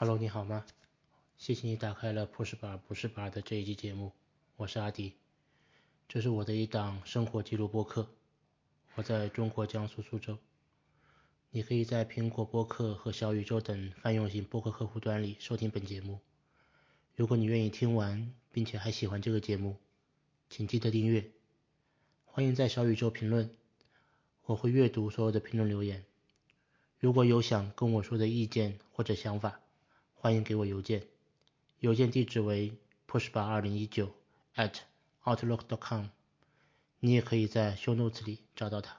Hello，你好吗？谢谢你打开了 Push Bar 不是 Bar 的这一期节目，我是阿迪，这是我的一档生活记录播客，我在中国江苏苏州，你可以在苹果播客和小宇宙等泛用型播客客户端里收听本节目。如果你愿意听完，并且还喜欢这个节目，请记得订阅。欢迎在小宇宙评论，我会阅读所有的评论留言。如果有想跟我说的意见或者想法，欢迎给我邮件，邮件地址为 pushbar 二零一九 at outlook.com。你也可以在 show notes 里找到它。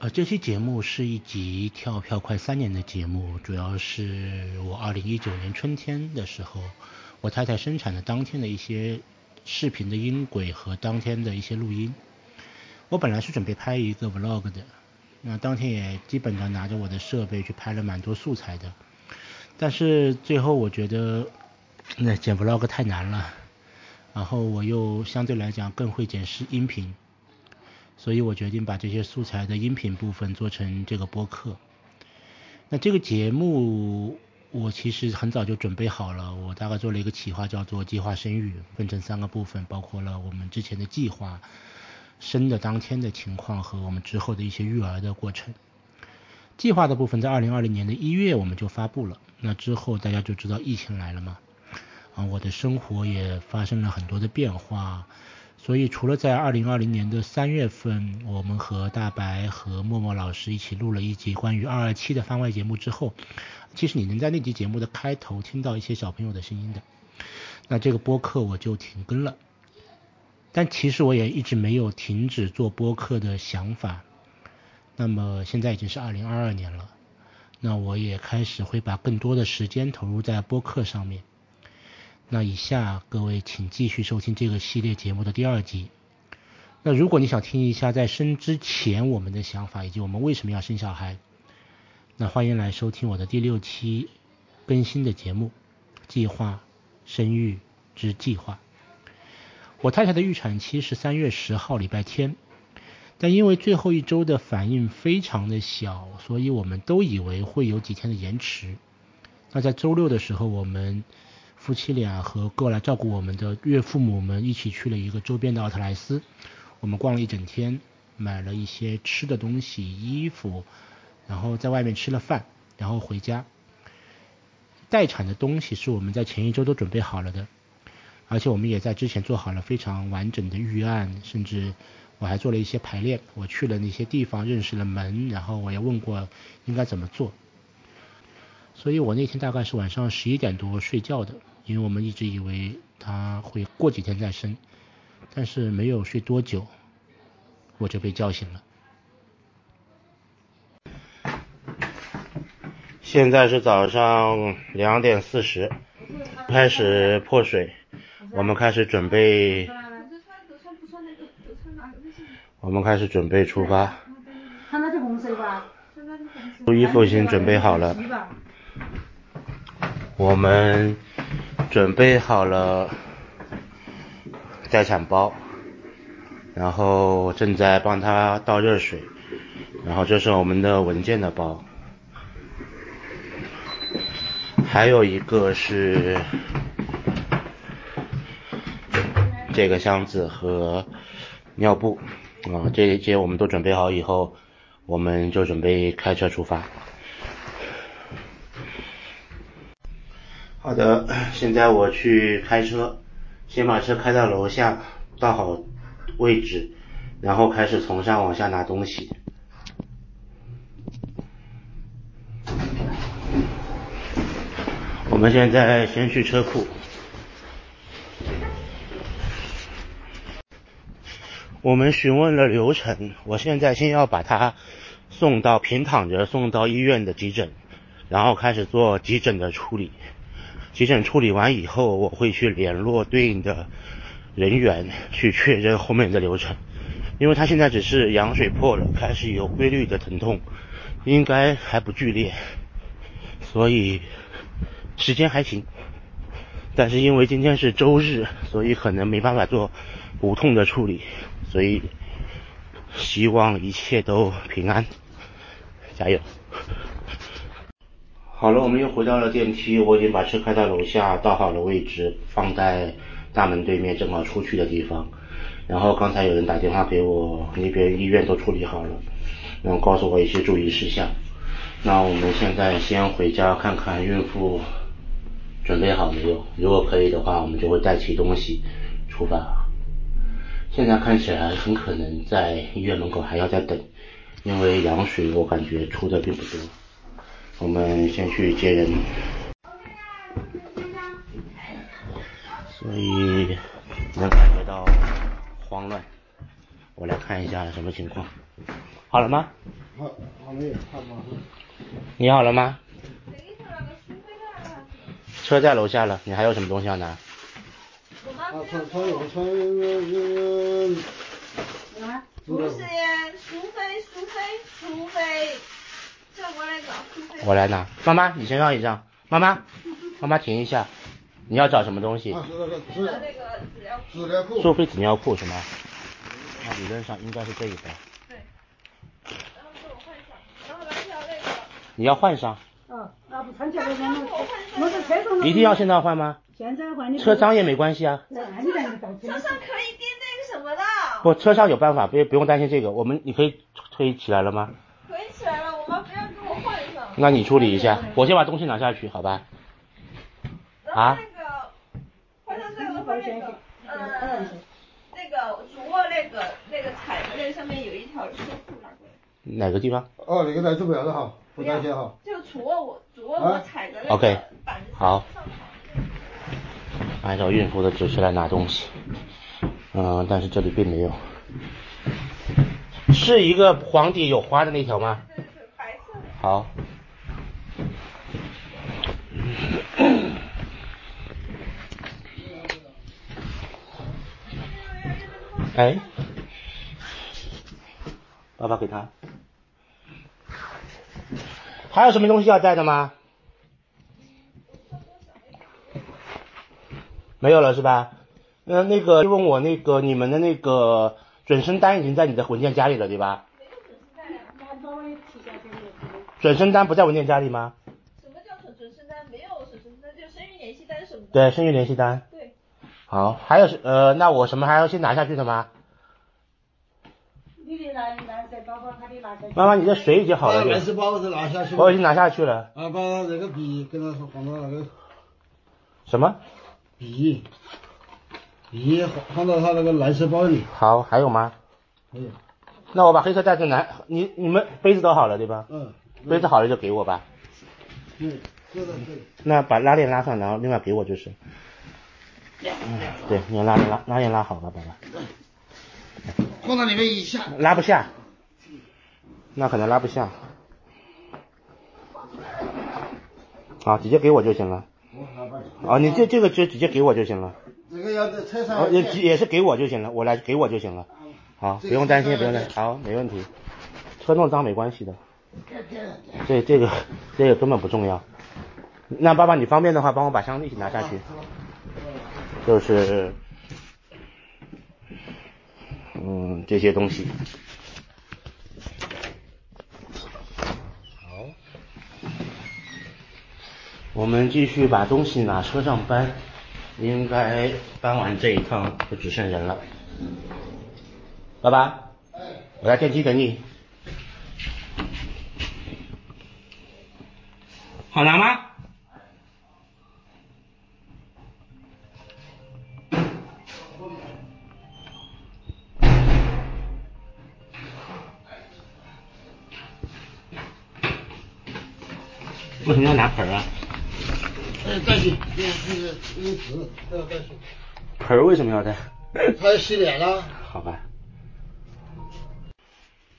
呃，这期节目是一集跳票快三年的节目，主要是我二零一九年春天的时候，我太太生产的当天的一些视频的音轨和当天的一些录音。我本来是准备拍一个 vlog 的，那当天也基本上拿着我的设备去拍了蛮多素材的。但是最后我觉得那剪 vlog 太难了，然后我又相对来讲更会剪视音频，所以我决定把这些素材的音频部分做成这个播客。那这个节目我其实很早就准备好了，我大概做了一个企划，叫做计划生育，分成三个部分，包括了我们之前的计划、生的当天的情况和我们之后的一些育儿的过程。计划的部分在二零二零年的一月我们就发布了，那之后大家就知道疫情来了嘛，啊，我的生活也发生了很多的变化，所以除了在二零二零年的三月份，我们和大白和默默老师一起录了一集关于二二七的番外节目之后，其实你能在那集节目的开头听到一些小朋友的声音的，那这个播客我就停更了，但其实我也一直没有停止做播客的想法。那么现在已经是二零二二年了，那我也开始会把更多的时间投入在播客上面。那以下各位请继续收听这个系列节目的第二集。那如果你想听一下在生之前我们的想法以及我们为什么要生小孩，那欢迎来收听我的第六期更新的节目《计划生育之计划》。我太太的预产期是三月十号礼拜天。但因为最后一周的反应非常的小，所以我们都以为会有几天的延迟。那在周六的时候，我们夫妻俩和过来照顾我们的岳父母们一起去了一个周边的奥特莱斯，我们逛了一整天，买了一些吃的东西、衣服，然后在外面吃了饭，然后回家。待产的东西是我们在前一周都准备好了的，而且我们也在之前做好了非常完整的预案，甚至。我还做了一些排练，我去了那些地方，认识了门，然后我也问过应该怎么做。所以我那天大概是晚上十一点多睡觉的，因为我们一直以为他会过几天再生，但是没有睡多久，我就被叫醒了。现在是早上两点四十，开始破水，我们开始准备。我们开始准备出发。衣服已经准备好了。我们准备好了待产包，然后正在帮他倒热水。然后这是我们的文件的包，还有一个是这个箱子和尿布。啊，这些我们都准备好以后，我们就准备开车出发。好的，现在我去开车，先把车开到楼下，倒好位置，然后开始从上往下拿东西。我们现在先去车库。我们询问了流程，我现在先要把他送到平躺着送到医院的急诊，然后开始做急诊的处理。急诊处理完以后，我会去联络对应的人员去确认后面的流程。因为他现在只是羊水破了，开始有规律的疼痛，应该还不剧烈，所以时间还行。但是因为今天是周日，所以可能没办法做无痛的处理。所以，希望一切都平安，加油！好了，我们又回到了电梯，我已经把车开到楼下，倒好了位置，放在大门对面，正好出去的地方。然后刚才有人打电话给我，那边医院都处理好了，然后告诉我一些注意事项。那我们现在先回家看看孕妇准备好没有，如果可以的话，我们就会带起东西出发。现在看起来很可能在医院门口还要再等，因为羊水我感觉出的并不多。我们先去接人，所以能感觉到慌乱。我来看一下什么情况，好了吗？好，好了，差不多。你好了吗？车在楼下了，你还有什么东西要拿？啊，穿穿有穿不是呀，苏菲，苏菲，苏菲。我来拿，妈妈，你先让一让。妈妈，妈妈停一下，你要找什么东西？啊，是那个纸纸尿裤。苏菲纸尿裤是吗？那理论上应该是这一包。对。然后给我换上，然后来条那个。你要换上。嗯，那不穿起来那个，我在车上。一定要现在换吗？现在换。车脏也没关系啊。车上可以垫。不，车上有办法，不不用担心这个。我们你可以推起来了吗？可以起来了，我妈不要给我换上。那你处理一下，我先把东西拿下去，好吧？啊？那个换上这个的话，那个嗯，那个主卧那个那个踩的那个上面有一条车库拿过来。哪个地方？哦，那个在这边的哈，不担心哈。就主卧我主卧我踩的那个 OK，好。按照孕妇的指示来拿东西，嗯，但是这里并没有。是一个黄底有花的那条吗？好。哎，爸爸给他。还有什么东西要带的吗？没有了是吧？那那个就问我那个你们的那个准生单已经在你的文件夹里了对吧？没有准生单呀，那稍微提下准生单不在文件夹里吗？什么叫准准生单？没有准生单，就生育联系单什么的。对，生育联系单。对。好，还有是呃，那我什么还要先拿下去的吗？你包包，他的拿下去。妈妈，你这水已经好了。是拿下去。我已经拿下去了。啊，把那个笔跟他说放到那个。什么？笔，笔放到他那个蓝色包里。好，还有吗？还有。那我把黑色袋子拿，你你们杯子都好了对吧？嗯。杯子好了就给我吧。对，对的对。那把拉链拉上，然后另外给我就是。嗯，对，你拉链拉拉链拉好了，宝宝。放到里面一下。拉不下。那可能拉不下。好，直接给我就行了。哦，你这这个就直接给我就行了。这个要在车上。哦，也也是给我就行了，我来给我就行了。好，不用担心，不用担心，好，没问题。车弄脏没关系的。这这个这个根本不重要。那爸爸你方便的话，帮我把箱子一起拿下去。就是，嗯，这些东西。好，我们继续把东西拿车上搬，应该搬完这一趟就只剩人了。爸爸，我在电梯等你。好拿吗？为什么要拿盆啊？呃，带去，那个那个那个纸都要带去。盆为什么要带？他要洗脸了。好吧。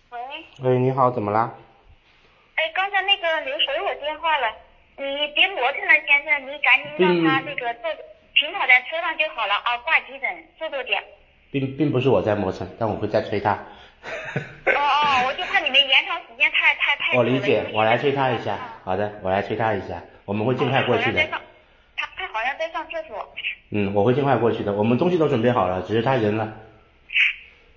喂。喂，你好，怎么啦？哎，刚才那个刘水我电话了，你别磨蹭了，先生，你赶紧让他那个坐平躺在车上就好了啊，挂急诊，速度点。并并不是我在磨蹭，但我会再催他。哦哦，我就怕你们延长时间太太太。我理解，我来催他一下。好的，我来催他一下，我们会尽快过去的。他他好像在上厕所。嗯，我会尽快过去的，我们东西都准备好了，只是他人了。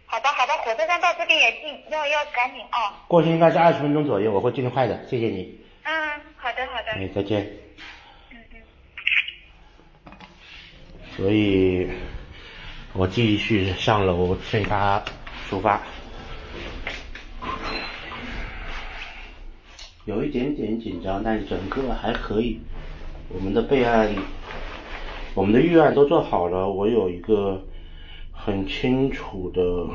好的好的，火车站到这边也近，要要赶紧啊。过去应该是二十分钟左右，我会尽快的，谢谢你。嗯，好的好的。哎，再见。嗯嗯所以，我继续上楼催他出发。有一点点紧张，但整个还可以。我们的备案，我们的预案都做好了。我有一个很清楚的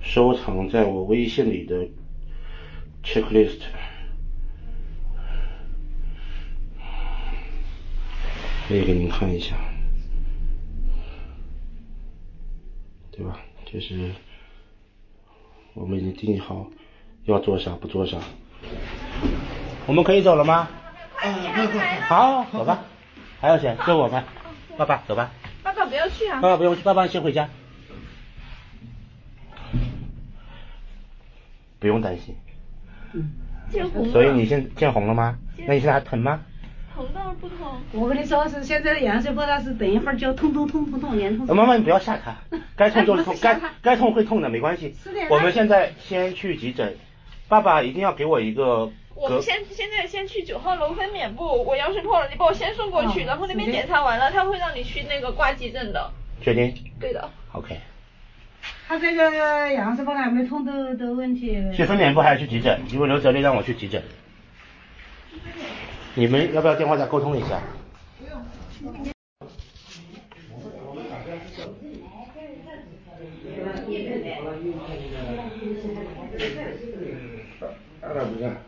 收藏在我微信里的 checklist。可以给您看一下，对吧？就是我们已经定好要做啥不做啥。我们可以走了吗？好，走吧。还有谁？就我们。爸爸，走吧。爸爸不要去啊。爸爸不用去，爸爸先回家。不用担心。嗯。见红了。所以你现见红了吗？那你现在还疼吗？疼倒是不疼。我跟你说是现在的羊水泡，它是等一会儿就痛痛痛痛痛连痛。妈妈你不要吓他，该痛就痛，该该痛会痛的没关系。我们现在先去急诊，爸爸一定要给我一个。我们先现在先去九号楼分娩部，我羊水破了，你把我先送过去，然后那边检查完了，他会让你去那个挂急诊的。确定？对的。OK。他这个羊水泡还没痛的的问题。去分娩部还是去急诊？因为刘哲丽让我去急诊。你们要不要电话再沟通一下？不用。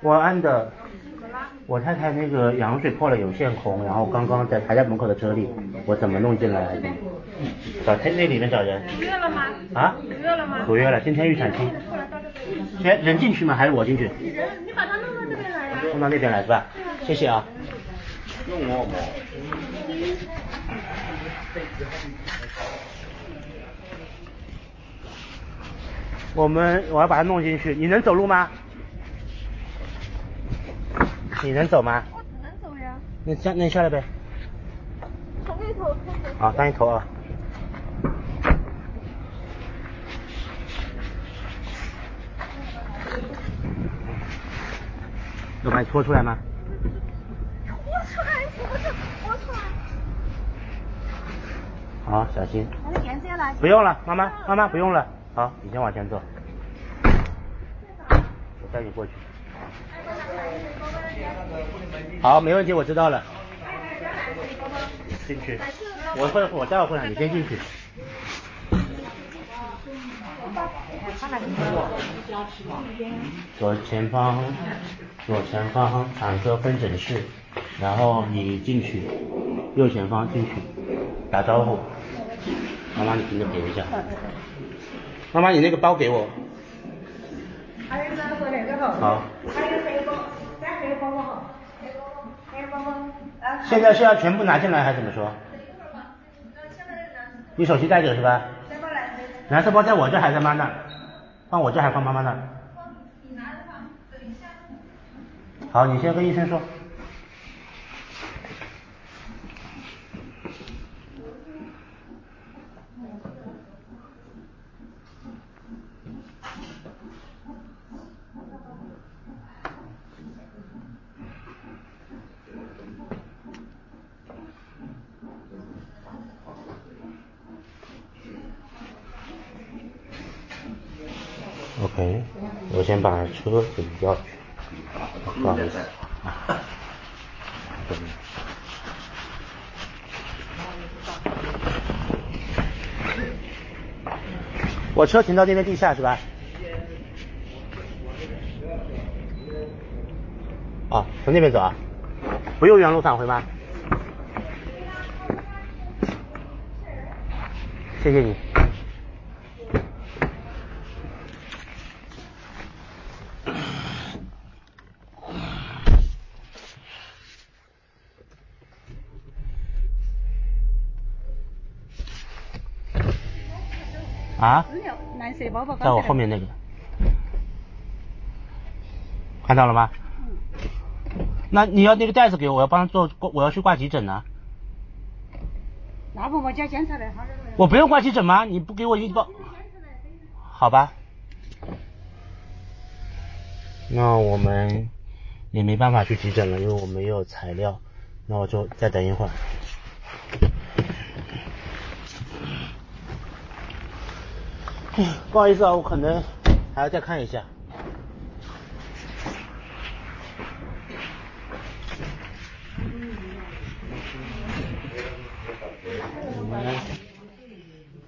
我按的，我太太那个羊水破了有线孔，然后刚刚在还在门口的车里，我怎么弄进来的？找那那里面找人。出院了吗？啊？出院了吗？出院了，今天预产期。先人进去吗？还是我进去？人，你把他弄到这边来呀。弄到那边来是吧？谢谢啊。用我吗？我们我要把它弄进去，你能走路吗？你能走吗？我只能走呀。那下那你下来呗。从那头开始。好，当一头啊。要把你拖出来吗？拖出来，什么叫拖出来？好，小心。我的颜色要拿。不用了，妈妈，妈妈不用了。好，你先往前走。我带你过去。好，没问题，我知道了。进去，我会，我待会会让你先进去。左前方，左前方产科分诊室，然后你进去，右前方进去，打招呼。妈妈，你听着别一下。妈妈，你那个包给我。还有那个那个好。好。还有这个，三个包包好。还有包包。现在是要全部拿进来还是怎么说？你手机带着是吧？蓝色包在我这还在妈那？放我这还放妈妈那？好，你先跟医生说。哎我先把车给调去，不好意思。我车停到那边地下是吧？啊，从那边走啊？不用原路返回吗？谢谢你。啊？蓝色包包。在我后面那个。看到了吗？嗯。那你要那个袋子给我，我要帮他做，我要去挂急诊呢。那不我叫检查的，我不用挂急诊吗？你不给我一包？好吧。那我们也没办法去急诊了，因为我没有材料。那我就再等一会儿。不好意思啊，我可能还要再看一下。我们来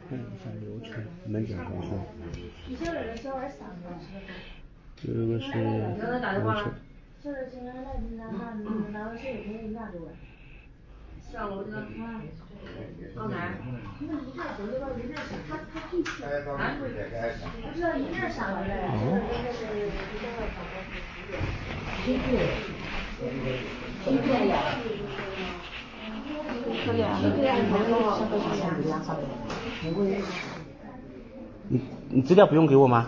看一下流程，门诊方式。这个是流程。上楼去了。到哪儿？你你资料不用给我吗？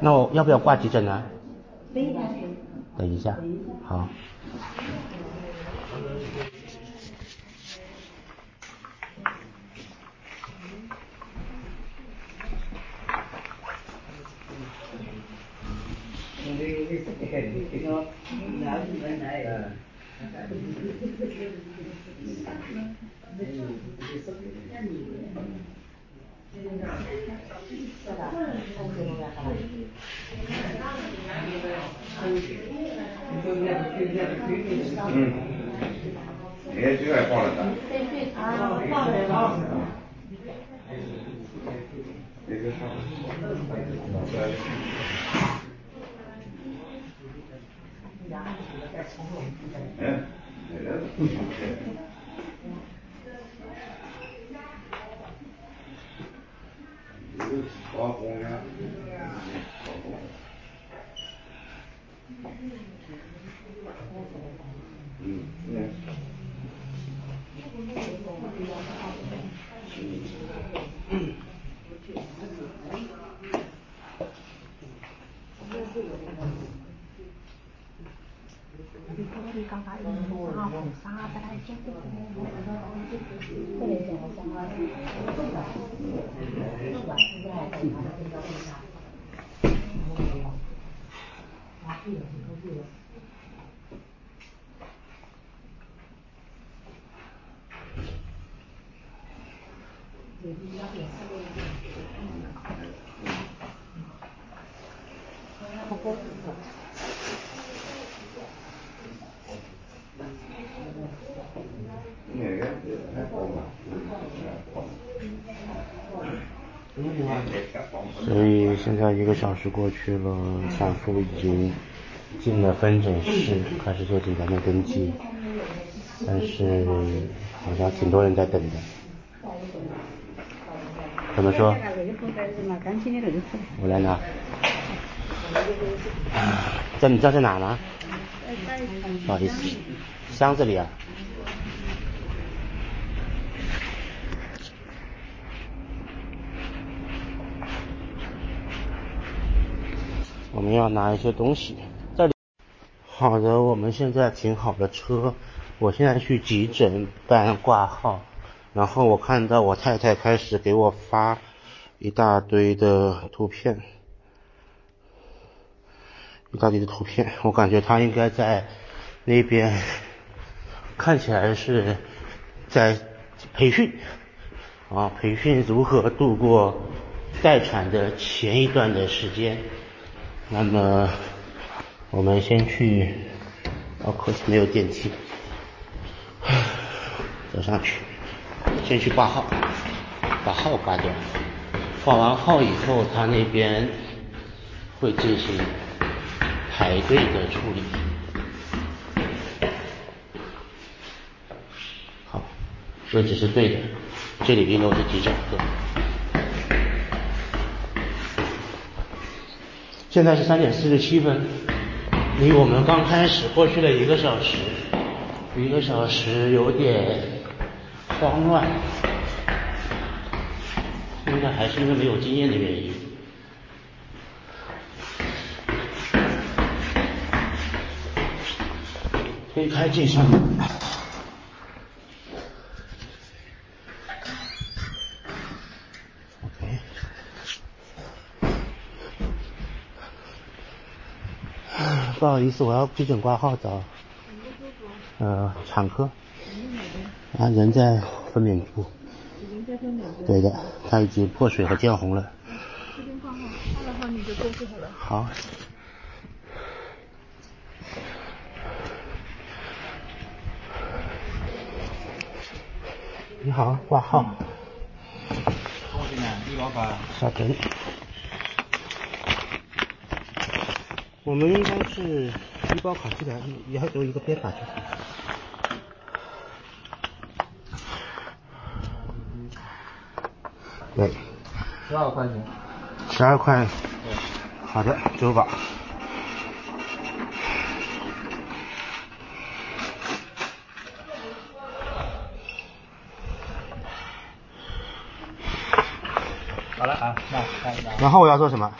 那我要不要挂急诊呢？等一下，好。嗯，哎，这个放了的。这个放。嗯，没得。刮风呀，刮风。嗯，嗯。所以现在一个小时过去了，产妇已经进了分诊室，开始做简单的登记，但是好像挺多人在等的。怎么说？我来拿。在你知道在哪吗？不好意思，箱子里啊。我们要拿一些东西。这里。好的，我们现在停好了车，我现在去急诊办挂号，然后我看到我太太开始给我发一大堆的图片，一大堆的图片，我感觉她应该在那边，看起来是在培训，啊，培训如何度过待产的前一段的时间。那么，我们先去，哦，可惜没有电梯，走上去，先去挂号，把号挂掉，挂完号以后，他那边会进行排队的处理。好，位置是对的，这里一楼是急诊科。现在是三点四十七分，离我们刚开始过去了一个小时，一个小时有点慌乱，应该还是因为没有经验的原因。推开这扇门。OK。不好意思，我要急诊挂号找。呃，产科。啊，人在分娩部。人在分娩部。对的，他已经破水和见红了。这边挂号，挂了号你就过去好了。好。你好，挂号。恭喜你，医保卡。稍等。我们应该是医保卡，记得也还有一个编码就行。对。十二块钱。十二块。好的，支付宝。好了啊，那看一下。然后我要做什么？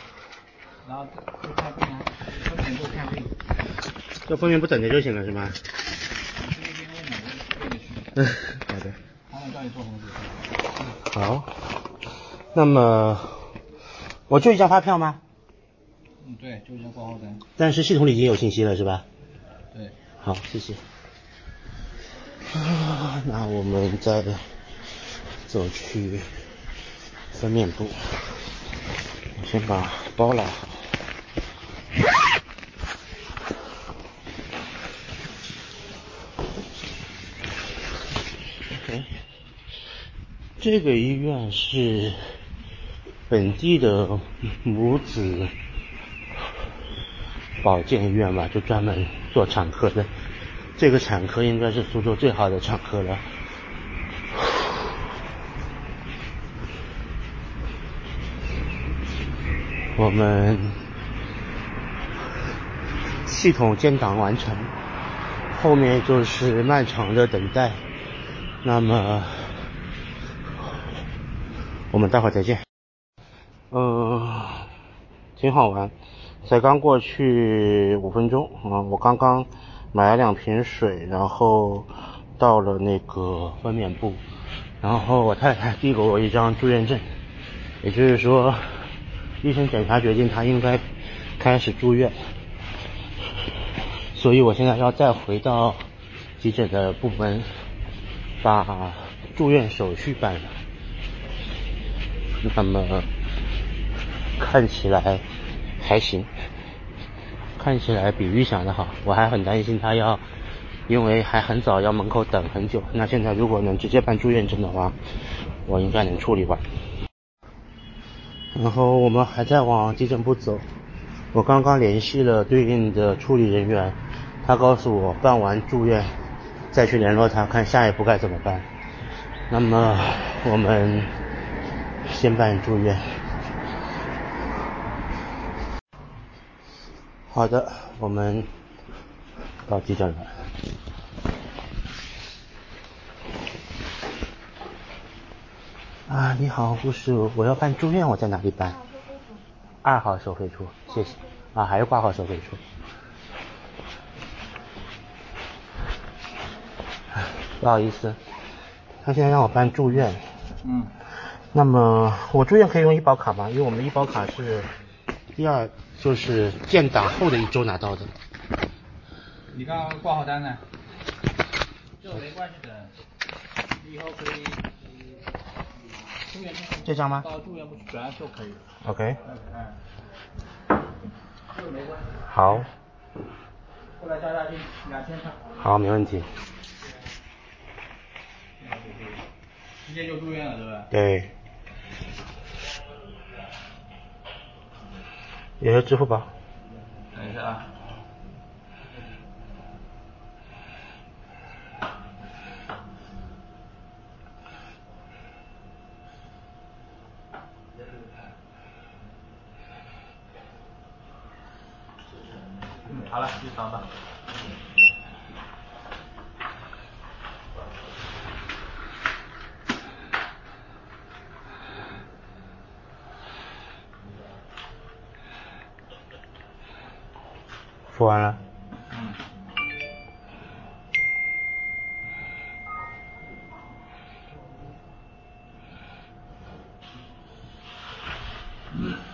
然后去看病啊，分娩部看病。做分娩部等着就行了是吗？嗯，好的。好。那么，我就一张发票吗？嗯，对，就一张挂号单。但是系统里已经有信息了是吧？对。好，谢谢。啊，那我们再走去分面部，我先把包拉好。这个医院是本地的母子保健医院吧，就专门做产科的。这个产科应该是苏州最好的产科了。我们系统建档完成，后面就是漫长的等待。那么，我们待会儿再见。嗯，挺好玩，才刚过去五分钟啊，我刚刚买了两瓶水，然后到了那个分娩部，然后我太太递给我一张住院证，也就是说。医生检查决定他应该开始住院，所以我现在要再回到急诊的部门，把住院手续办了。那么看起来还行，看起来比预想的好。我还很担心他要，因为还很早要门口等很久。那现在如果能直接办住院证的话，我应该能处理完。然后我们还在往急诊部走，我刚刚联系了对应的处理人员，他告诉我办完住院再去联络他，看下一步该怎么办。那么我们先办住院。好的，我们到急诊了。啊，你好，护士，我要办住院，我在哪里办？二号收费处，谢谢。啊，还是挂号收费处。不好意思，他现在让我办住院。嗯。那么我住院可以用医保卡吗？因为我们的医保卡是第二，就是建档后的一周拿到的。你刚刚挂号单呢？这没关系的，你以后可以。这张吗？到住院部去转就可以。OK。嗯。好。过来加下去两千块。好，没问题。直接就住院了，对吧？对。也是支付宝。等一下啊。好了，你扫吧。敷完了。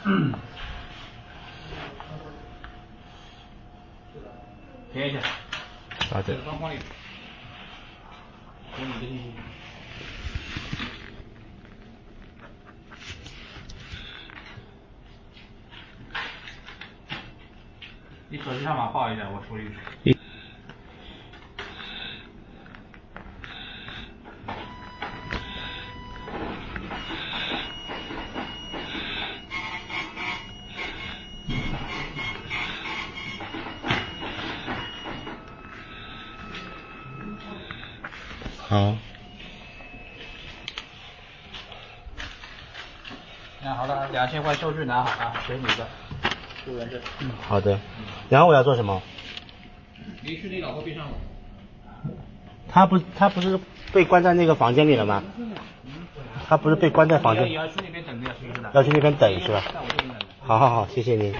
嗯。贴一下。好的。装光里。给你的信息。你手机号码报一下，我处理。好。那好了，两千块收据拿好啊，给你一个。住院证。嗯，好的。然后我要做什么？你去你老婆边上。他不，他不是被关在那个房间里了吗？他不是被关在房间。要去那边等，是不是？要去那边等是吧？好好好，谢谢您。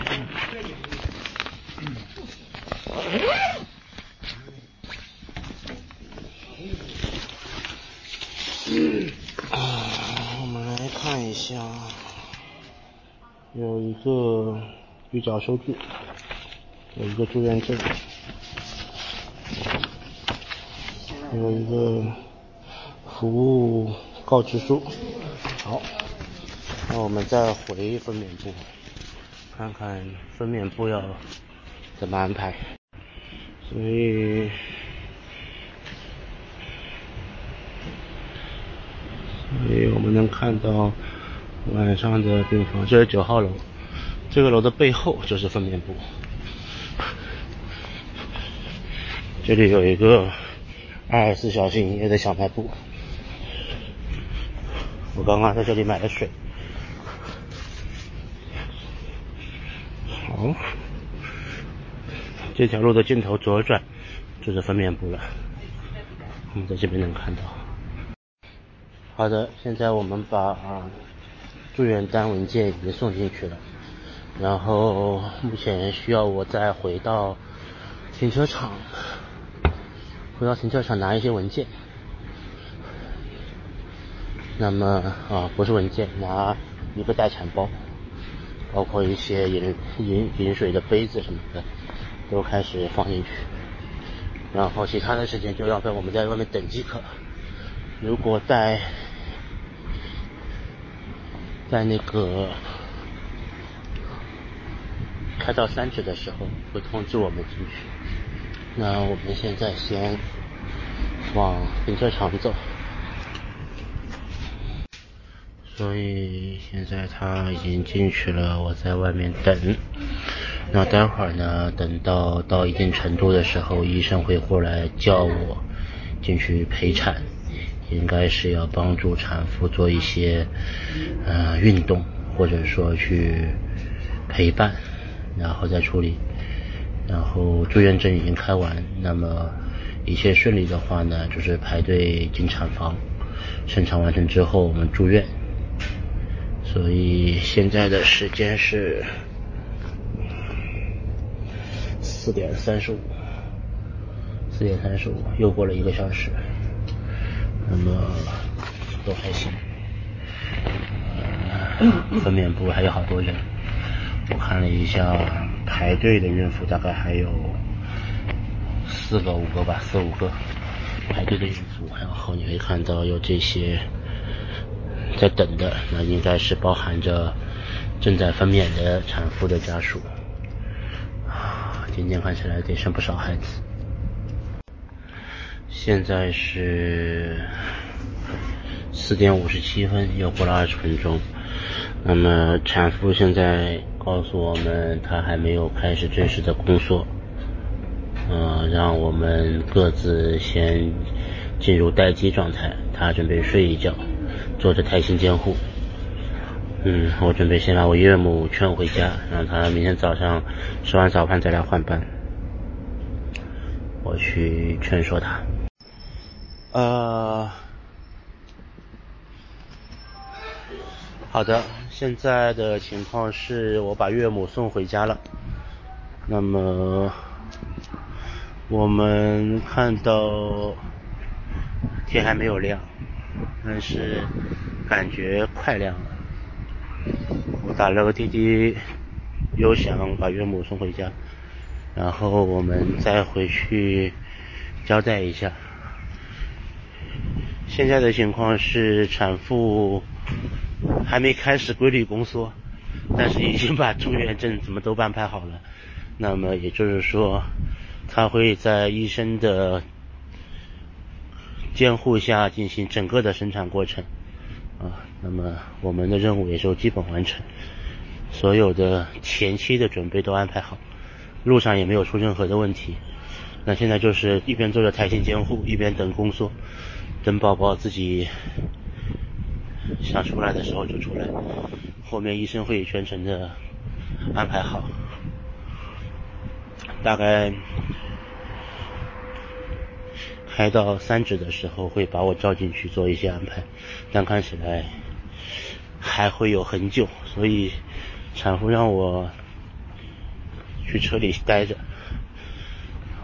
啊，我们来看一下，有一个预缴收据，有一个住院证，有一个服务告知书。好，那我们再回分娩部，看看分娩部要怎么安排。所以。所以我们能看到晚上的病房，这是九号楼，这个楼的背后就是分娩部。这里有一个二十四小时营业的小卖部，我刚刚在这里买了水。好，这条路的尽头左转就是分娩部了，我们在这边能看到。好的，现在我们把啊住院单文件已经送进去了，然后目前需要我再回到停车场，回到停车场拿一些文件。那么啊不是文件，拿一个待产包，包括一些饮饮饮水的杯子什么的，都开始放进去。然后其他的时间就要在我们在外面等即可。如果在在那个开到三指的时候，会通知我们进去。那我们现在先往停车场走。所以现在他已经进去了，我在外面等。那待会儿呢，等到到一定程度的时候，医生会过来叫我进去陪产。应该是要帮助产妇做一些呃运动，或者说去陪伴，然后再处理。然后住院证已经开完，那么一切顺利的话呢，就是排队进产房，生产完成之后我们住院。所以现在的时间是四点三十五，四点三十五，又过了一个小时。那么都还行，分娩部还有好多人，我看了一下排队的孕妇大概还有四个五个吧，四五个排队的孕妇，然后你会看到有这些在等的，那应该是包含着正在分娩的产妇的家属，今天看起来得生不少孩子。现在是四点五十七分，又过了二十分钟。那么产妇现在告诉我们，她还没有开始正式的工作，嗯，让我们各自先进入待机状态。她准备睡一觉，做着胎心监护。嗯，我准备先把我岳母劝回家，让她明天早上吃完早饭再来换班。我去劝说她。呃，好的，现在的情况是我把岳母送回家了。那么我们看到天还没有亮，但是感觉快亮了。我打了个滴滴优想，把岳母送回家，然后我们再回去交代一下。现在的情况是产妇还没开始规律宫缩，但是已经把住院证什么都安排好了。那么也就是说，他会在医生的监护下进行整个的生产过程。啊，那么我们的任务也就基本完成，所有的前期的准备都安排好，路上也没有出任何的问题。那现在就是一边做着胎心监护，一边等宫缩。等宝宝自己想出来的时候就出来，后面医生会全程的安排好，大概开到三指的时候会把我叫进去做一些安排，但看起来还会有很久，所以产妇让我去车里待着，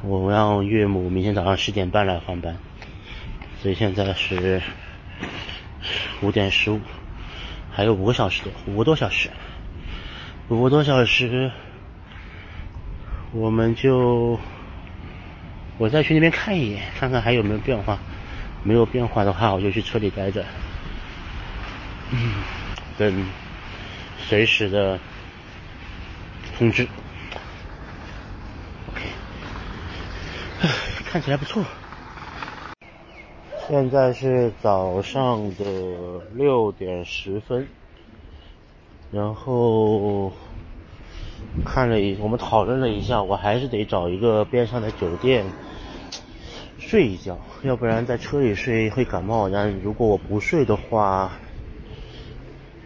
我让岳母明天早上十点半来换班。所以现在是五点十五，还有五个小时多，五个多小时，五个多小时，我们就我再去那边看一眼，看看还有没有变化。没有变化的话，我就去车里待着，嗯等随时的通知。OK，看起来不错。现在是早上的六点十分，然后看了一，我们讨论了一下，我还是得找一个边上的酒店睡一觉，要不然在车里睡会感冒。但如果我不睡的话，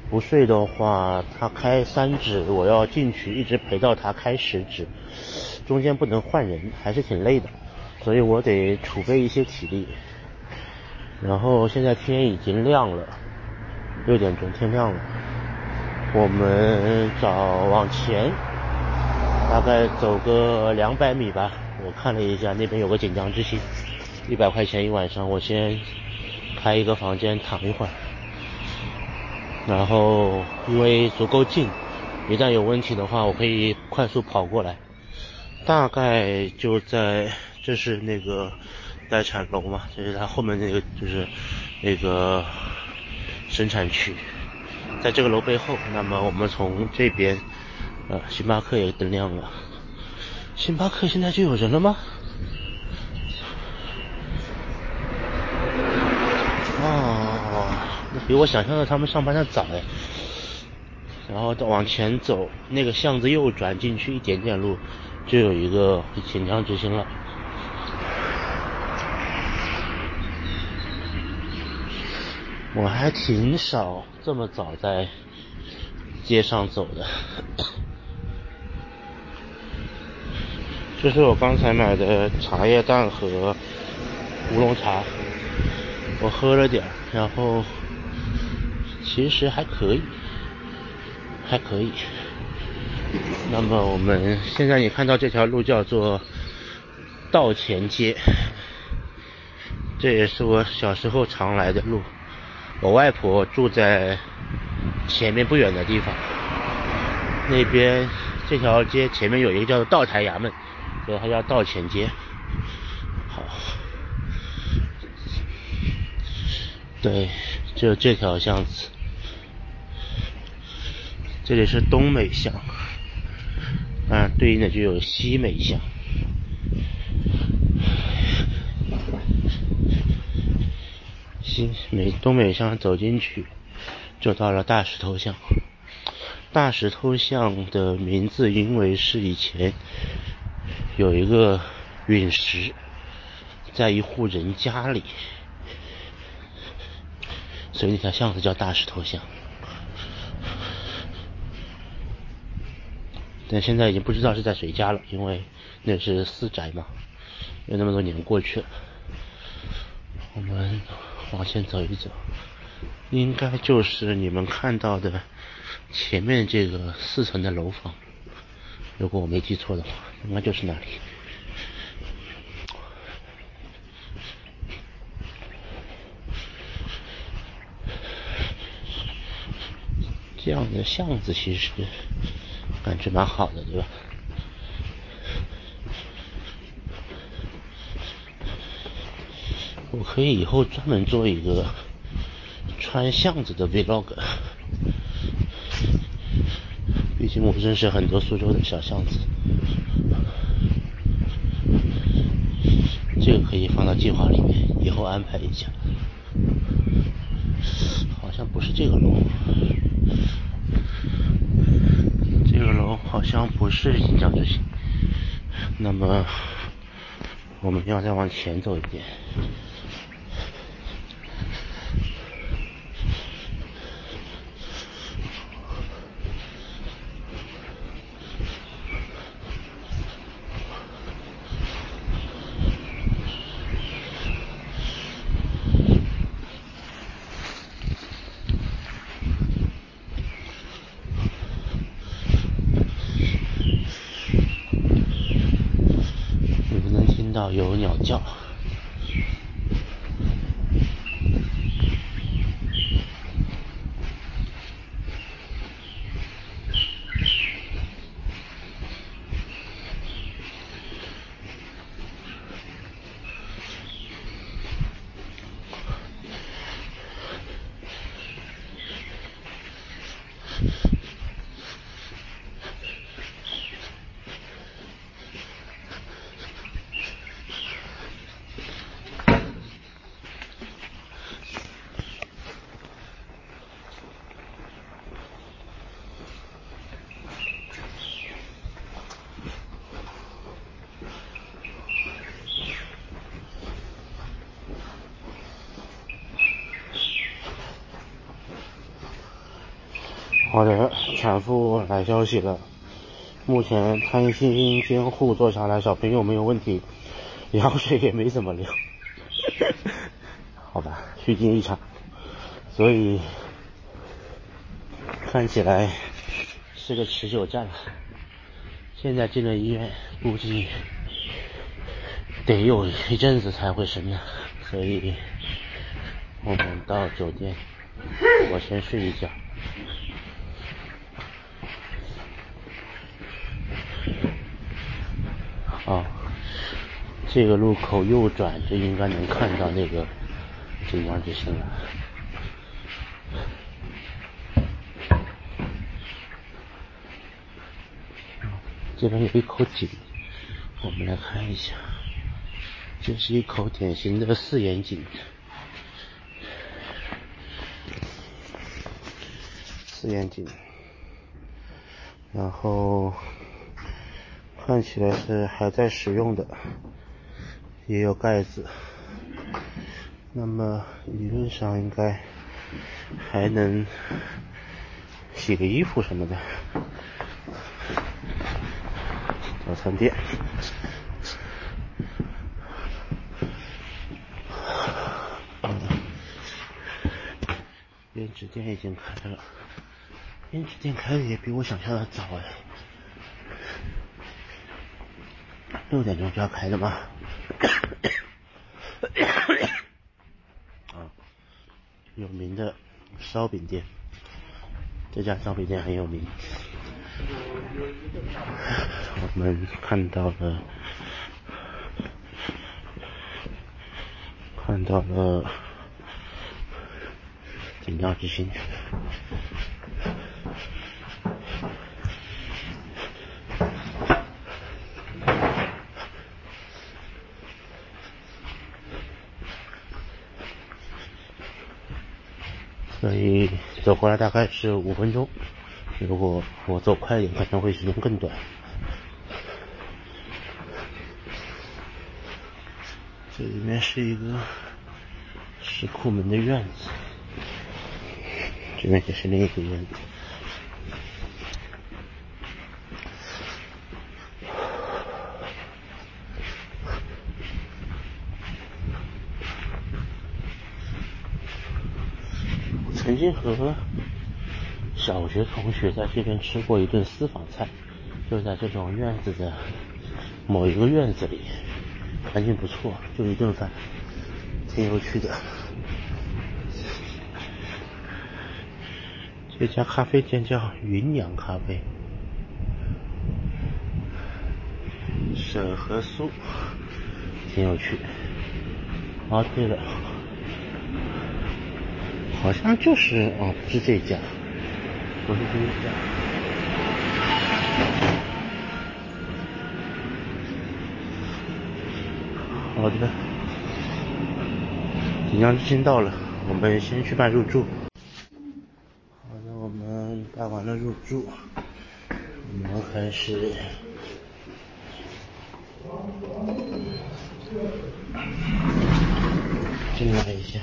不睡的话，他开三指，我要进去一直陪到他开十指，中间不能换人，还是挺累的，所以我得储备一些体力。然后现在天已经亮了，六点钟天亮了。我们找往前，大概走个两百米吧。我看了一下，那边有个锦江之星，一百块钱一晚上。我先开一个房间躺一会儿，然后因为足够近，一旦有问题的话，我可以快速跑过来。大概就在，这是那个。待产楼嘛，就是它后面那个就是那个生产区，在这个楼背后。那么我们从这边，呃，星巴克也灯亮了。星巴克现在就有人了吗？哦，那比我想象的他们上班的早哎。然后再往前走，那个巷子右转进去一点点路，就有一个锦江之星了。我还挺少这么早在街上走的。这是我刚才买的茶叶蛋和乌龙茶，我喝了点，然后其实还可以，还可以。那么我们现在你看到这条路叫做道前街，这也是我小时候常来的路。我外婆住在前面不远的地方，那边这条街前面有一个叫做道台衙门，所以它叫道前街。好，对，就这条巷子，这里是东美巷，嗯，对应的就有西美巷。西美东北巷走进去，就到了大石头巷。大石头巷的名字，因为是以前有一个陨石在一户人家里，所以那条巷子叫大石头巷。但现在已经不知道是在谁家了，因为那是私宅嘛，有那么多年过去了。我们。往前走一走应该就是你们看到的前面这个四层的楼房。如果我没记错的话应该就是那里。这样的巷子其实感觉蛮好的对吧？可以以后专门做一个穿巷子的 vlog，毕竟我认识很多苏州的小巷子，这个可以放到计划里面，以后安排一下。好像不是这个楼，这个楼好像不是锦江之星。那么我们要再往前走一点。有鸟叫。好的，产妇来消息了。目前胎心监护做下来，小朋友没有问题，羊水也没怎么流。好吧，虚惊一场，所以看起来是个持久战了。现在进了医院，估计得有一阵子才会生呢，所以我们到酒店，我先睡一觉。啊，这个路口右转就应该能看到那个锦江之星了。这边有一口井，我们来看一下，这是一口典型的四眼井，四眼井，然后。看起来是还在使用的，也有盖子，那么理论上应该还能洗个衣服什么的。早餐店，胭脂店已经开了，胭脂店开的也比我想象的早哎。六点钟就要开的吗？啊，有名的烧饼店，这家烧饼店很有名。我们看到了，看到了锦江之星。所以走过来大概是五分钟，如果我走快一点，可能会时间更短。这里面是一个石库门的院子，这边也是另一个院子。经和小学同学在这边吃过一顿私房菜，就在这种院子的某一个院子里，环境不错，就一顿饭，挺有趣的。这家咖啡店叫云阳咖啡，沈和苏，挺有趣。啊，对了，好像就是哦，不是这家，不是这一家。好的，锦江之星到了，我们先去办入住。好的，我们办完了入住，我们开始进来一下。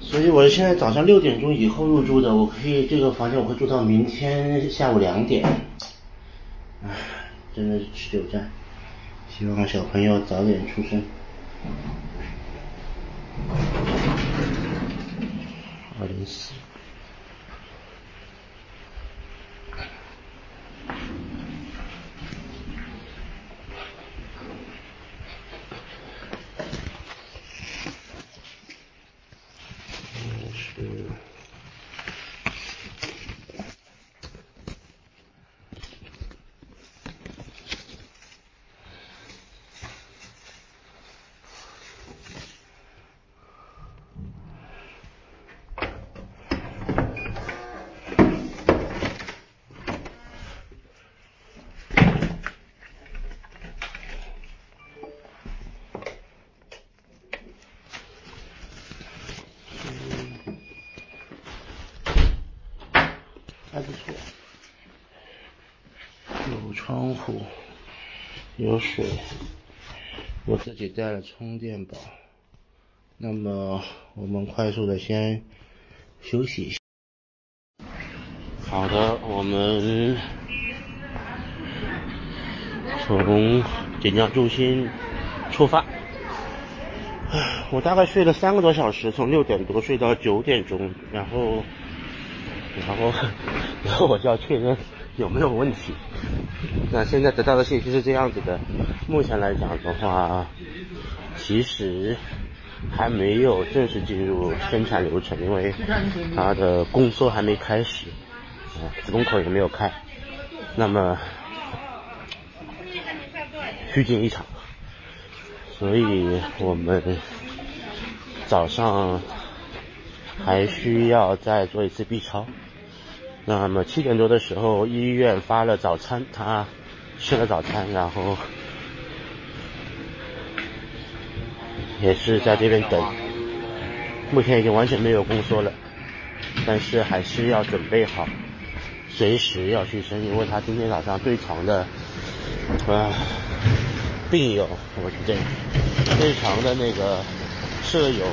所以我现在早上六点钟以后入住的，我可以这个房间我会住到明天下午两点。唉，真的是持久战。希望小朋友早点出生。二零四。是。还不错，有窗户，有水，我自己带了充电宝。那么我们快速的先休息一下。好的，我们从锦江中心出发。我大概睡了三个多小时，从六点多睡到九点钟，然后。然后，然后我就要确认有没有问题。那现在得到的信息是这样子的，目前来讲的话，其实还没有正式进入生产流程，因为它的工作还没开始，啊，子宫口也没有开。那么虚惊一场，所以我们早上还需要再做一次 B 超。那么七点多的时候，医院发了早餐，他吃了早餐，然后也是在这边等。目前已经完全没有宫缩了，但是还是要准备好，随时要去生，因为他今天早上对床的啊病友，我是这对床的那个舍友。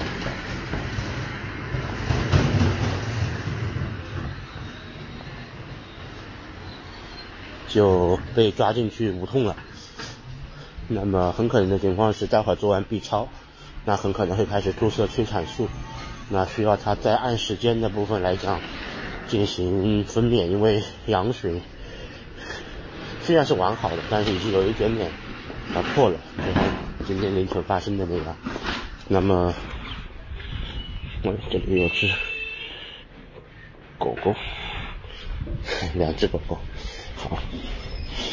就被抓进去无痛了，那么很可能的情况是，待会儿做完 B 超，那很可能会开始注射催产素，那需要他在按时间的部分来讲进行分娩，因为羊水虽然是完好的，但是已经有一点点啊破了，就像今天凌晨发生的那样。那么，我这里有只狗狗，两只狗狗。好，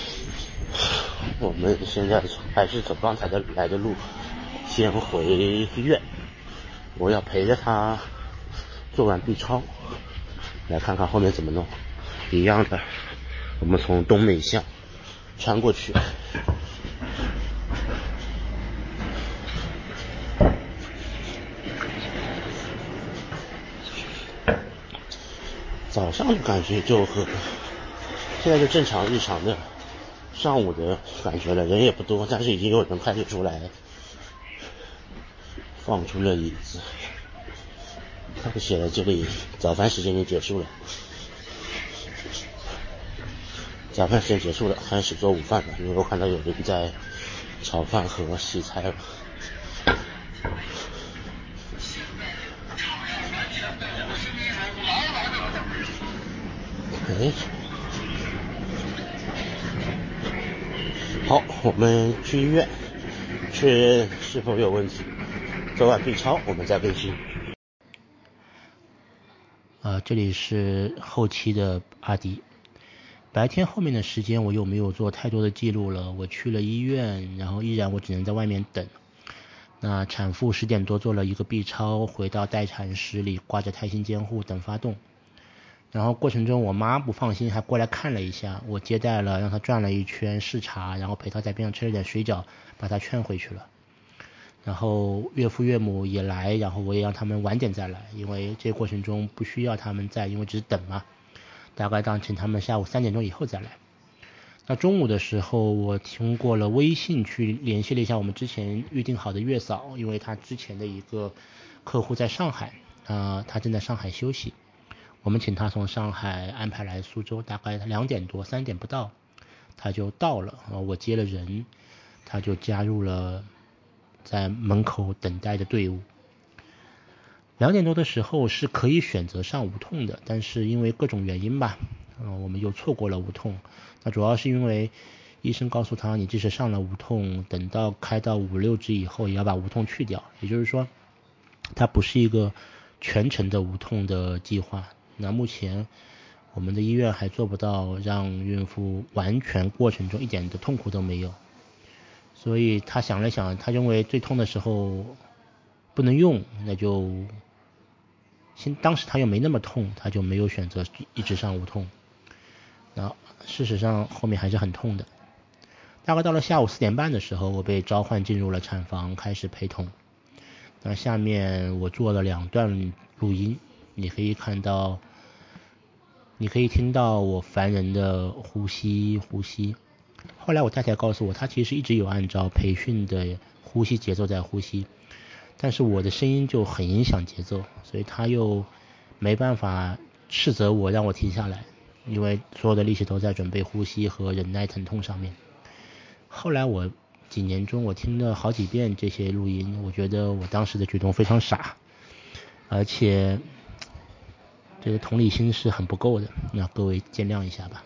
我们现在还是走刚才的来的路，先回医院。我要陪着他做完 B 超，来看看后面怎么弄。一样的，我们从东美巷穿过去。早上感觉就和。现在就正常日常的上午的感觉了，人也不多，但是已经有人开始出来，放出了椅子，看起来这里早饭时间就结束了，早饭时间结束了，开始做午饭了，因为我看到有人在炒饭和洗菜了。哎。好，我们去医院确认是否有问题，做完 B 超我们再更新。啊，这里是后期的阿迪。白天后面的时间我又没有做太多的记录了，我去了医院，然后依然我只能在外面等。那产妇十点多做了一个 B 超，回到待产室里挂着胎心监护等发动。然后过程中我妈不放心，还过来看了一下，我接待了，让她转了一圈视察，然后陪她在边上吃了点水饺，把她劝回去了。然后岳父岳母也来，然后我也让他们晚点再来，因为这过程中不需要他们在，因为只是等嘛。大概当请他们下午三点钟以后再来。那中午的时候，我通过了微信去联系了一下我们之前预定好的月嫂，因为他之前的一个客户在上海，啊，他正在上海休息，我们请他从上海安排来苏州，大概两点多三点不到他就到了，啊，我接了人，他就加入了在门口等待的队伍。两点多的时候是可以选择上无痛的，但是因为各种原因吧，嗯，我们又错过了无痛。那主要是因为医生告诉他，你即使上了无痛，等到开到五六指以后，也要把无痛去掉。也就是说，它不是一个全程的无痛的计划。那目前我们的医院还做不到让孕妇完全过程中一点的痛苦都没有。所以他想了想，他认为最痛的时候不能用，那就。先当时他又没那么痛，他就没有选择一直上无痛。那事实上后面还是很痛的。大概到了下午四点半的时候，我被召唤进入了产房，开始陪同。那下面我做了两段录音，你可以看到，你可以听到我烦人的呼吸呼吸。后来我太太告诉我，她其实一直有按照培训的呼吸节奏在呼吸。但是我的声音就很影响节奏，所以他又没办法斥责我让我停下来，因为所有的力气都在准备呼吸和忍耐疼痛上面。后来我几年中我听了好几遍这些录音，我觉得我当时的举动非常傻，而且这个同理心是很不够的，那各位见谅一下吧。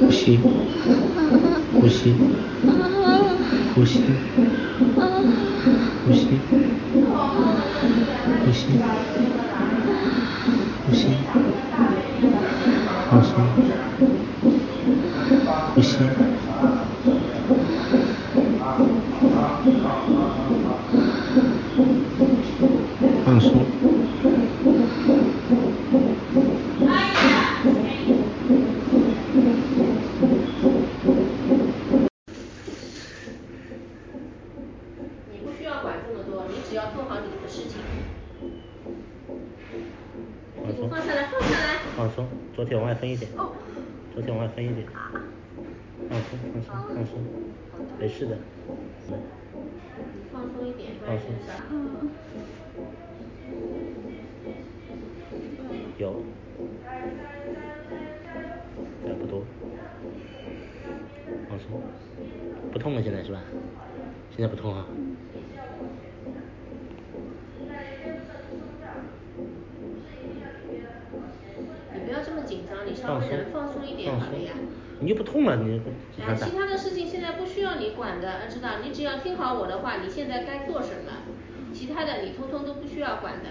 呼吸，呼吸，呼吸，呼吸，呼吸，呼吸，放松，呼吸。放松。你不需要管这么多，你只要做好你的事情。屁股放下来，放下来。放松，左腿往外分一点。哦。左腿往外分一点。放松，放松，放松。没事的。放松一点，放松一下。嗯。有。还不多。不痛了现在是吧？现在不痛啊。你不要这么紧张，你稍微能放松一点好了呀。你就不痛了，你。啊，其他的事情现在不需要你管的，知道？你只要听好我的话，你现在该做什么，其他的你通通都不需要管的。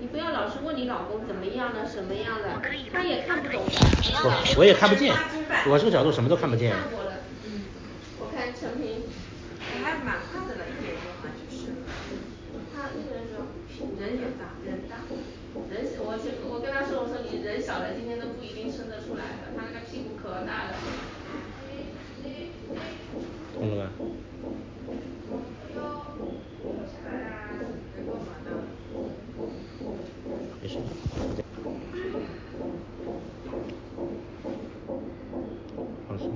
你不要老是问你老公怎么样了，什么样了，他也看不懂的。我我也看不见，我这个角度什么都看不见。看过了，嗯，我看陈平。还蛮快的了，一点钟嘛就是。他一点钟。人也大，人大。人我我跟他说，我说你人小了，今天都不一定生得出来的，他那个屁股可大了。痛了吧？没事。放松。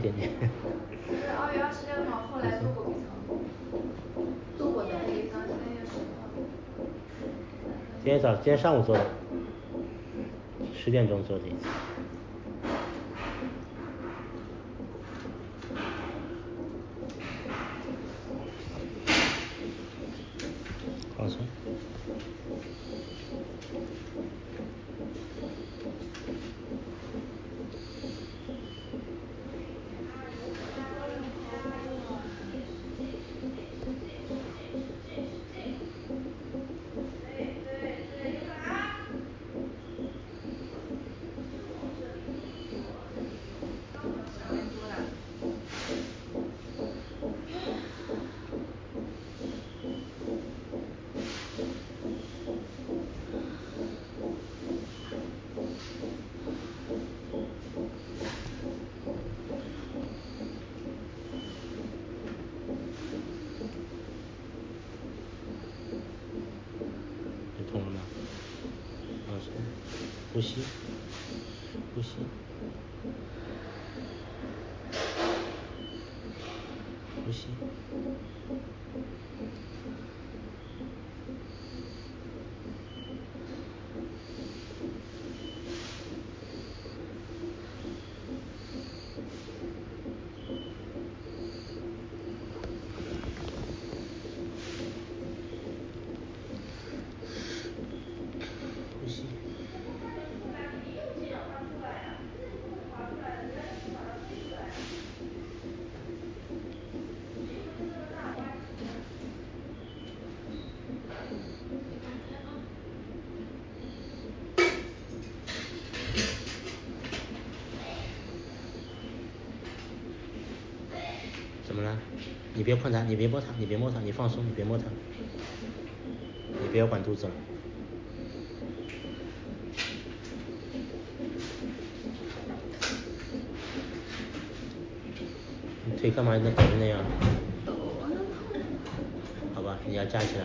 点点。是二月二十六号后来做过 B 超，做过的。今天早今天上午做的，十点钟做的一次。放松。不痛了吗？放松，呼吸，呼吸，呼吸。呼吸。怎么了？你别碰它，你别摸它，你别摸它，你放松，你别摸它，你不要管肚子了。你腿干嘛能抖成那样？好吧，你要站起来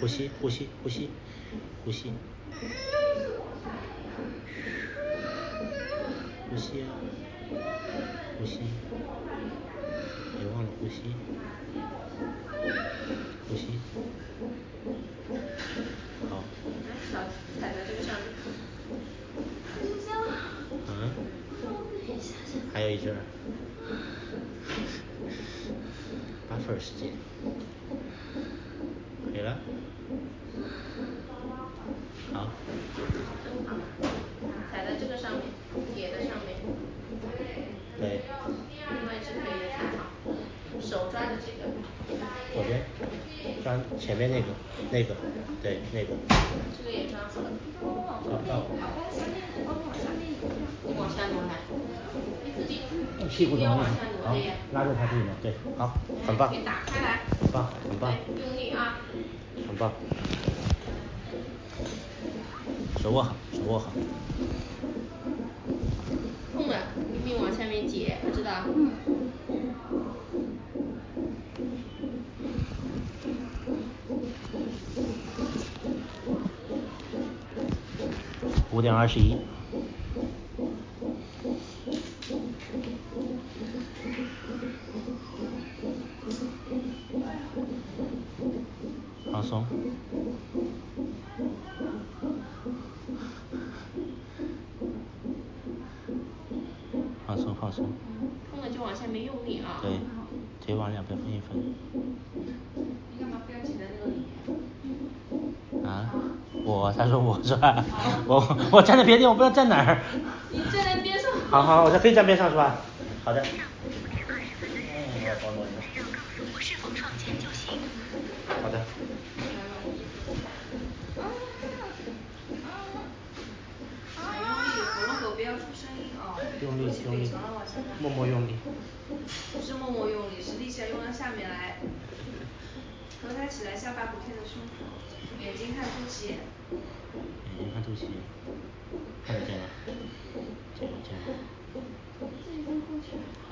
呼吸，呼吸，呼吸，呼吸。呼吸啊，呼吸，别忘了呼吸，呼吸。好。来，脚踩在这个上面。嗯？还有一针儿。八分儿时间。可以了。好。正好，踩在这个上面，铁的上面。对。另外一只腿也踩好，手抓着这个。左边，抓前面那个，对，那个。这个也抓好了。抓不到。你往下挪来，你自己屁股要往下挪好的呀。，拉着它自己挪，对，好，很棒。给打开来。很棒，很棒。用力啊。很棒。手握好，手握好。痛的，用力往下面解，知道？五点二十一。放松。放松放松。痛了就往下面用力啊。对，腿往两边分一分。你干嘛非要挤在那里？啊？我，他说我是吧？我 我站在别的地方，我不知道站哪儿。你站在边上。好好，我在可以站边上是吧？好的。好的。用力，喉咙口不要出声音啊。用力用力默默用力。不是默默用力，是力气要用到下面来。头抬起来，下巴不贴着胸口，眼睛看肚脐眼。睛看肚脐眼，看得见吗？见见。这已经过去了。好。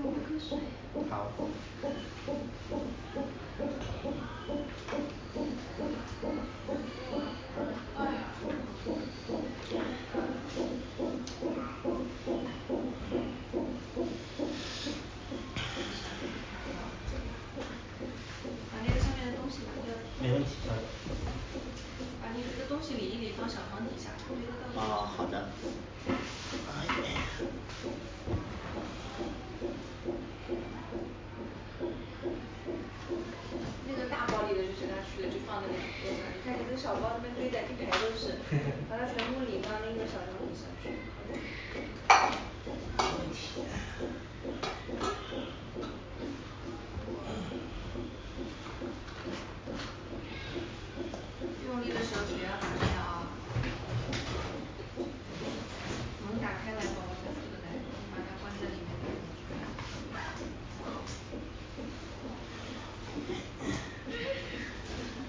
我喝口水。好。把那个上面的东西拿掉。没问题。把你这个东西理一理，放小床底下，别的到时候。哦，好的。那个大包里的就随他去了，就放在那个桌上，你看你这小包这边堆的一排都是，把它全部理到那个小床底下去。没问题。用力的时候嘴要打开啊。门打开了宝宝才出得来，你把它关在里面再进去。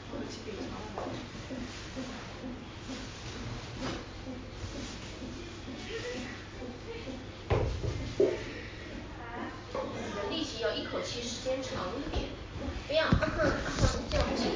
透气挺长的感觉。你的力时间长一点，不要这样不行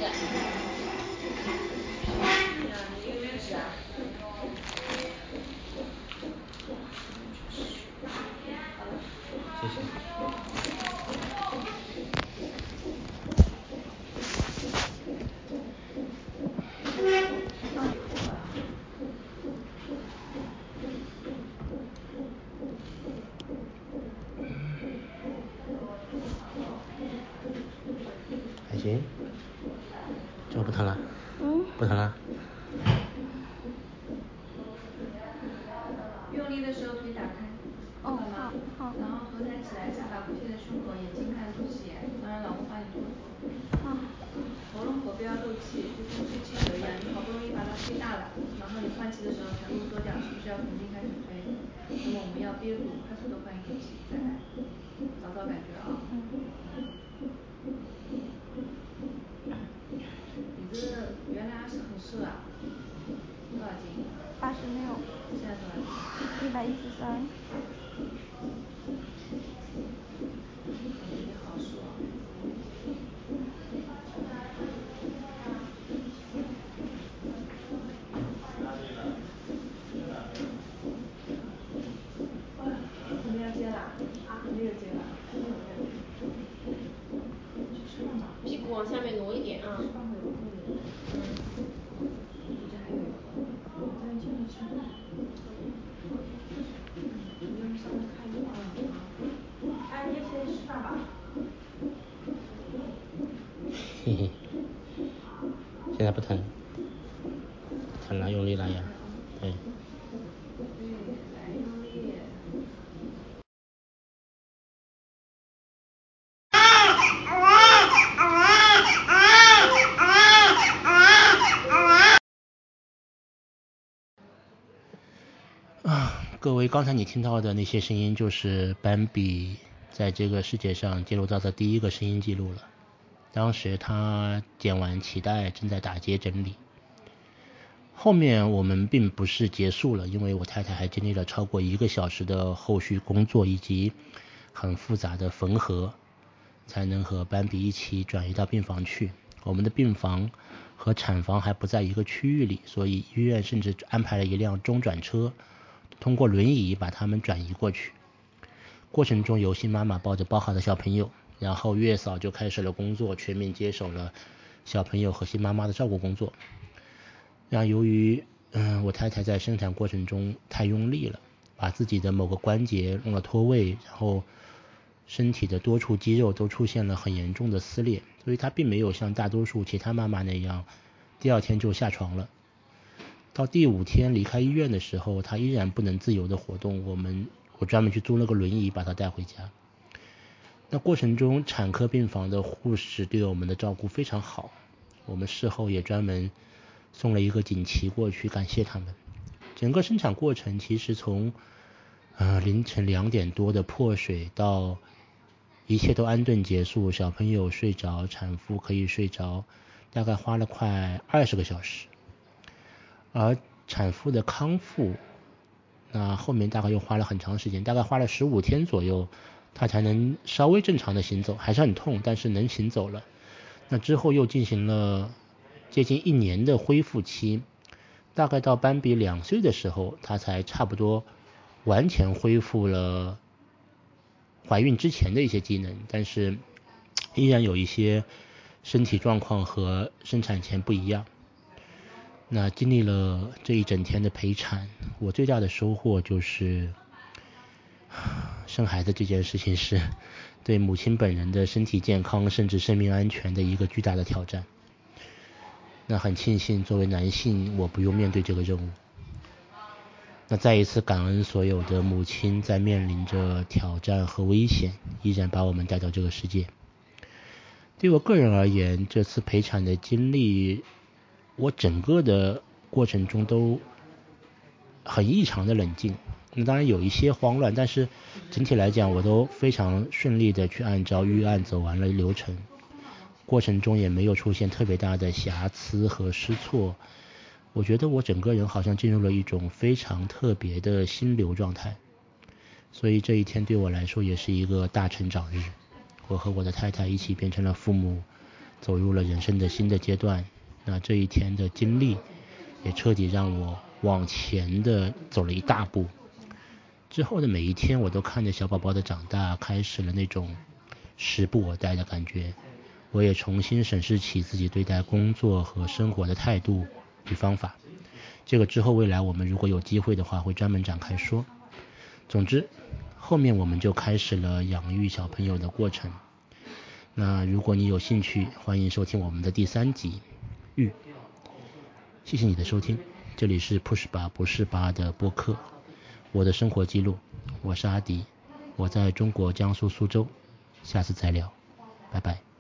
各位刚才你听到的那些声音就是斑比在这个世界上记录到的第一个声音记录了。当时他剪完脐带正在打结整理。后面我们并不是结束了，因为我太太还经历了超过一个小时的后续工作以及很复杂的缝合，才能和斑比一起转移到病房去。我们的病房和产房还不在一个区域里，所以医院甚至安排了一辆中转车。通过轮椅把他们转移过去，过程中有新妈妈抱着包好的小朋友，然后月嫂就开始了工作，全面接手了小朋友和新妈妈的照顾工作。然由于嗯我太太在生产过程中太用力了，把自己的某个关节弄了脱位，然后身体的多处肌肉都出现了很严重的撕裂，所以她并没有像大多数其他妈妈那样第二天就下床了。到第五天离开医院的时候，他依然不能自由的活动。我们我专门去租了个轮椅把他带回家。那过程中，产科病房的护士对我们的照顾非常好，我们事后也专门送了一个锦旗过去感谢他们。整个生产过程其实从呃凌晨两点多的破水到一切都安顿结束，小朋友睡着，产妇可以睡着，大概花了快二十个小时。而产妇的康复，那后面大概又花了很长时间，大概花了十五天左右，她才能稍微正常的行走，还是很痛，但是能行走了。那之后又进行了接近一年的恢复期，大概到斑比两岁的时候，她才差不多完全恢复了怀孕之前的一些机能，但是依然有一些身体状况和生产前不一样。那经历了这一整天的陪产，我最大的收获就是生孩子这件事情是对母亲本人的身体健康甚至生命安全的一个巨大的挑战。那很庆幸作为男性我不用面对这个任务。那再一次感恩所有的母亲在面临着挑战和危险，依然把我们带到这个世界。对我个人而言，这次陪产的经历。我整个的过程中都很异常的冷静，那当然有一些慌乱，但是整体来讲我都非常顺利的去按照预案走完了流程，过程中也没有出现特别大的瑕疵和失错，我觉得我整个人好像进入了一种非常特别的心流状态，所以这一天对我来说也是一个大成长日，我和我的太太一起变成了父母，走入了人生的新的阶段。那这一天的经历，也彻底让我往前的走了一大步。之后的每一天，我都看着小宝宝的长大，开始了那种时不我待的感觉。我也重新审视起自己对待工作和生活的态度与方法。这个之后未来我们如果有机会的话，会专门展开说。总之，后面我们就开始了养育小朋友的过程。那如果你有兴趣，欢迎收听我们的第三集。玉，谢谢你的收听，这里是 Push 吧不是吧的播客，我的生活记录，我是阿迪，我在中国江苏苏州，下次再聊，拜拜。